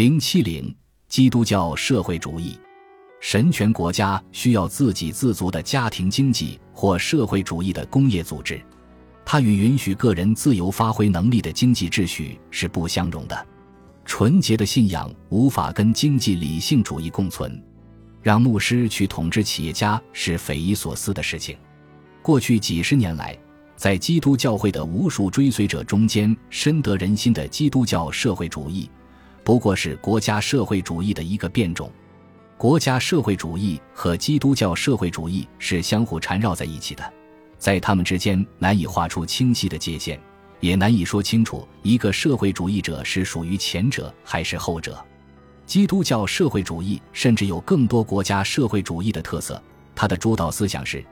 零七零，基督教社会主义，神权国家需要自给自足的家庭经济或社会主义的工业组织，它与允许个人自由发挥能力的经济秩序是不相容的。纯洁的信仰无法跟经济理性主义共存。让牧师去统治企业家是匪夷所思的事情。过去几十年来，在基督教会的无数追随者中间，深得人心的基督教社会主义。不过是国家社会主义的一个变种，国家社会主义和基督教社会主义是相互缠绕在一起的，在他们之间难以画出清晰的界限，也难以说清楚一个社会主义者是属于前者还是后者。基督教社会主义甚至有更多国家社会主义的特色，它的主导思想是。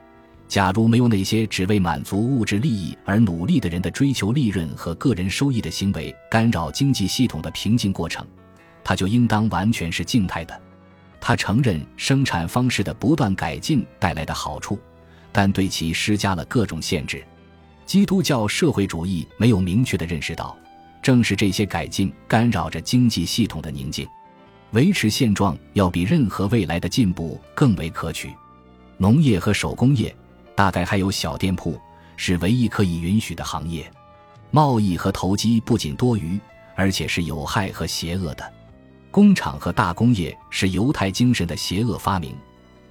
假如没有那些只为满足物质利益而努力的人的追求利润和个人收益的行为干扰经济系统的平静过程，它就应当完全是静态的。他承认生产方式的不断改进带来的好处，但对其施加了各种限制。基督教社会主义没有明确的认识到，正是这些改进干扰着经济系统的宁静。维持现状要比任何未来的进步更为可取。农业和手工业。大概还有小店铺是唯一可以允许的行业，贸易和投机不仅多余，而且是有害和邪恶的。工厂和大工业是犹太精神的邪恶发明，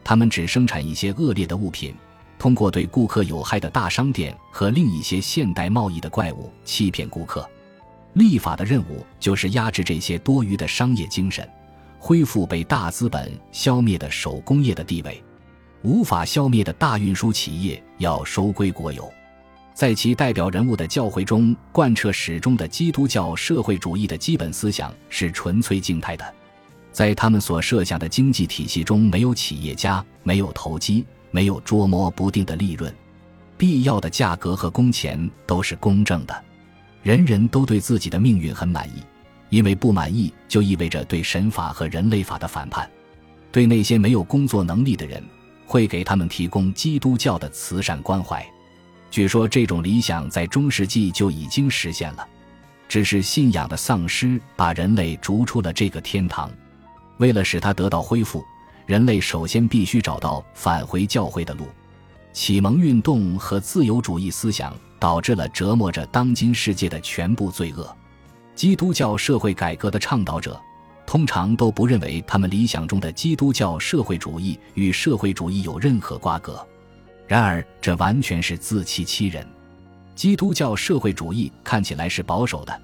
他们只生产一些恶劣的物品，通过对顾客有害的大商店和另一些现代贸易的怪物欺骗顾客。立法的任务就是压制这些多余的商业精神，恢复被大资本消灭的手工业的地位。无法消灭的大运输企业要收归国有，在其代表人物的教诲中贯彻始终的基督教社会主义的基本思想是纯粹静态的，在他们所设想的经济体系中，没有企业家，没有投机，没有捉摸不定的利润，必要的价格和工钱都是公正的，人人都对自己的命运很满意，因为不满意就意味着对神法和人类法的反叛，对那些没有工作能力的人。会给他们提供基督教的慈善关怀。据说这种理想在中世纪就已经实现了，只是信仰的丧失把人类逐出了这个天堂。为了使它得到恢复，人类首先必须找到返回教会的路。启蒙运动和自由主义思想导致了折磨着当今世界的全部罪恶。基督教社会改革的倡导者。通常都不认为他们理想中的基督教社会主义与社会主义有任何瓜葛，然而这完全是自欺欺人。基督教社会主义看起来是保守的，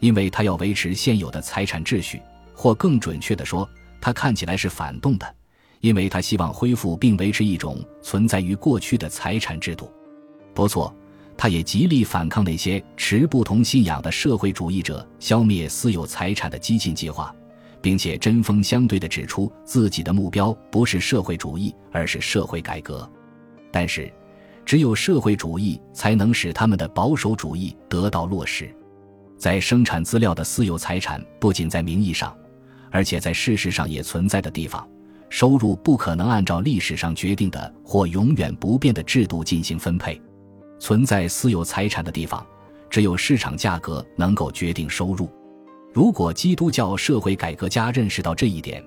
因为它要维持现有的财产秩序，或更准确地说，它看起来是反动的，因为它希望恢复并维持一种存在于过去的财产制度。不错，它也极力反抗那些持不同信仰的社会主义者消灭私有财产的激进计划。并且针锋相对地指出自己的目标不是社会主义，而是社会改革。但是，只有社会主义才能使他们的保守主义得到落实。在生产资料的私有财产不仅在名义上，而且在事实上也存在的地方，收入不可能按照历史上决定的或永远不变的制度进行分配。存在私有财产的地方，只有市场价格能够决定收入。如果基督教社会改革家认识到这一点，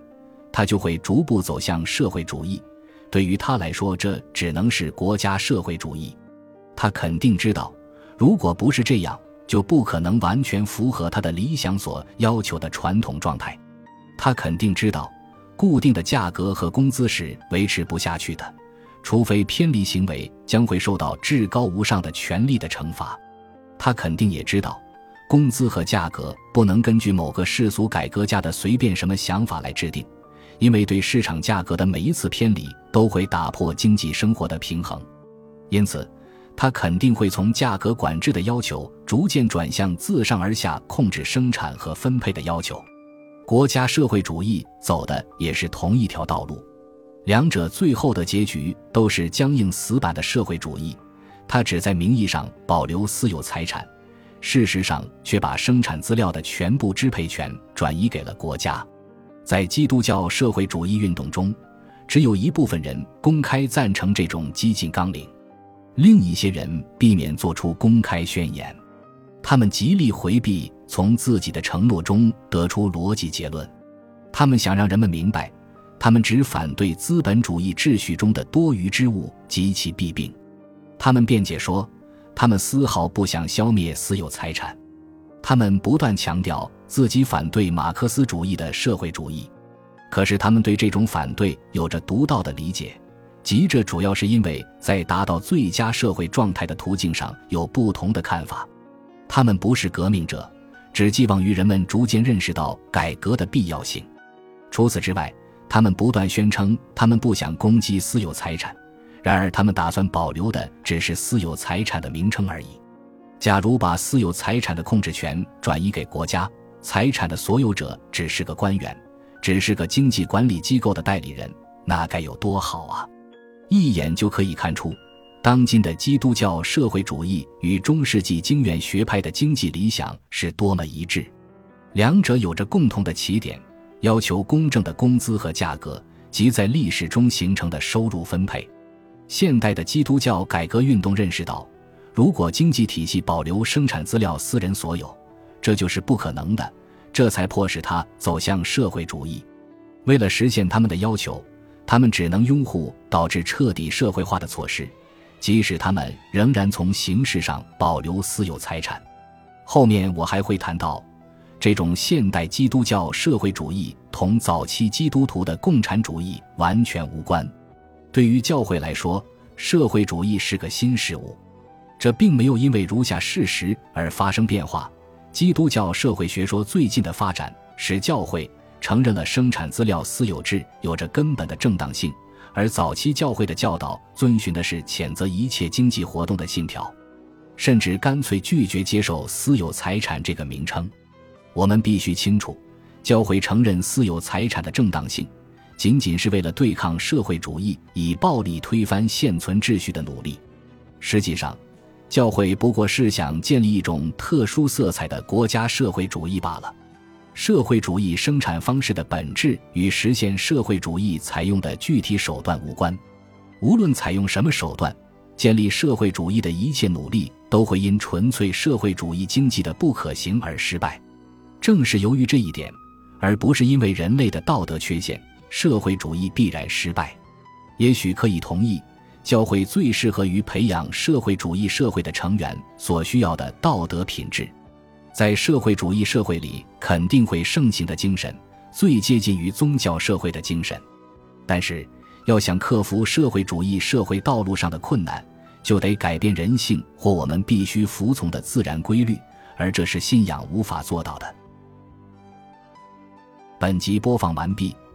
他就会逐步走向社会主义。对于他来说，这只能是国家社会主义。他肯定知道，如果不是这样，就不可能完全符合他的理想所要求的传统状态。他肯定知道，固定的价格和工资是维持不下去的，除非偏离行为将会受到至高无上的权力的惩罚。他肯定也知道。工资和价格不能根据某个世俗改革家的随便什么想法来制定，因为对市场价格的每一次偏离都会打破经济生活的平衡。因此，他肯定会从价格管制的要求逐渐转向自上而下控制生产和分配的要求。国家社会主义走的也是同一条道路，两者最后的结局都是僵硬死板的社会主义。它只在名义上保留私有财产。事实上，却把生产资料的全部支配权转移给了国家。在基督教社会主义运动中，只有一部分人公开赞成这种激进纲领，另一些人避免做出公开宣言。他们极力回避从自己的承诺中得出逻辑结论。他们想让人们明白，他们只反对资本主义秩序中的多余之物及其弊病。他们辩解说，他们丝毫不想消灭私有财产。他们不断强调自己反对马克思主义的社会主义，可是他们对这种反对有着独到的理解。即这主要是因为在达到最佳社会状态的途径上有不同的看法。他们不是革命者，只寄望于人们逐渐认识到改革的必要性。除此之外，他们不断宣称他们不想攻击私有财产，然而他们打算保留的只是私有财产的名称而已。假如把私有财产的控制权转移给国家，财产的所有者只是个官员，只是个经济管理机构的代理人，那该有多好啊！一眼就可以看出，当今的基督教社会主义与中世纪经院学派的经济理想是多么一致。两者有着共同的起点，要求公正的工资和价格及在历史中形成的收入分配。现代的基督教改革运动认识到，如果经济体系保留生产资料私人所有，这就是不可能的，这才迫使他走向社会主义。为了实现他们的要求。他们只能拥护导致彻底社会化的措施，即使他们仍然从形式上保留私有财产。后面我还会谈到，这种现代基督教社会主义同早期基督徒的共产主义完全无关。对于教会来说，社会主义是个新事物，这并没有因为如下事实而发生变化。基督教社会学说最近的发展使教会。承认了生产资料私有制有着根本的正当性，而早期教会的教导遵循的是谴责一切经济活动的信条，甚至干脆拒绝接受私有财产这个名称。我们必须清楚，教会承认私有财产的正当性，仅仅是为了对抗社会主义以暴力推翻现存秩序的努力。实际上，教会不过是想建立一种特殊色彩的国家社会主义罢了。社会主义生产方式的本质与实现社会主义采用的具体手段无关。无论采用什么手段，建立社会主义的一切努力都会因纯粹社会主义经济的不可行而失败。正是由于这一点，而不是因为人类的道德缺陷，社会主义必然失败。也许可以同意，教会最适合于培养社会主义社会的成员所需要的道德品质。在社会主义社会里，肯定会盛行的精神最接近于宗教社会的精神。但是，要想克服社会主义社会道路上的困难，就得改变人性或我们必须服从的自然规律，而这是信仰无法做到的。本集播放完毕，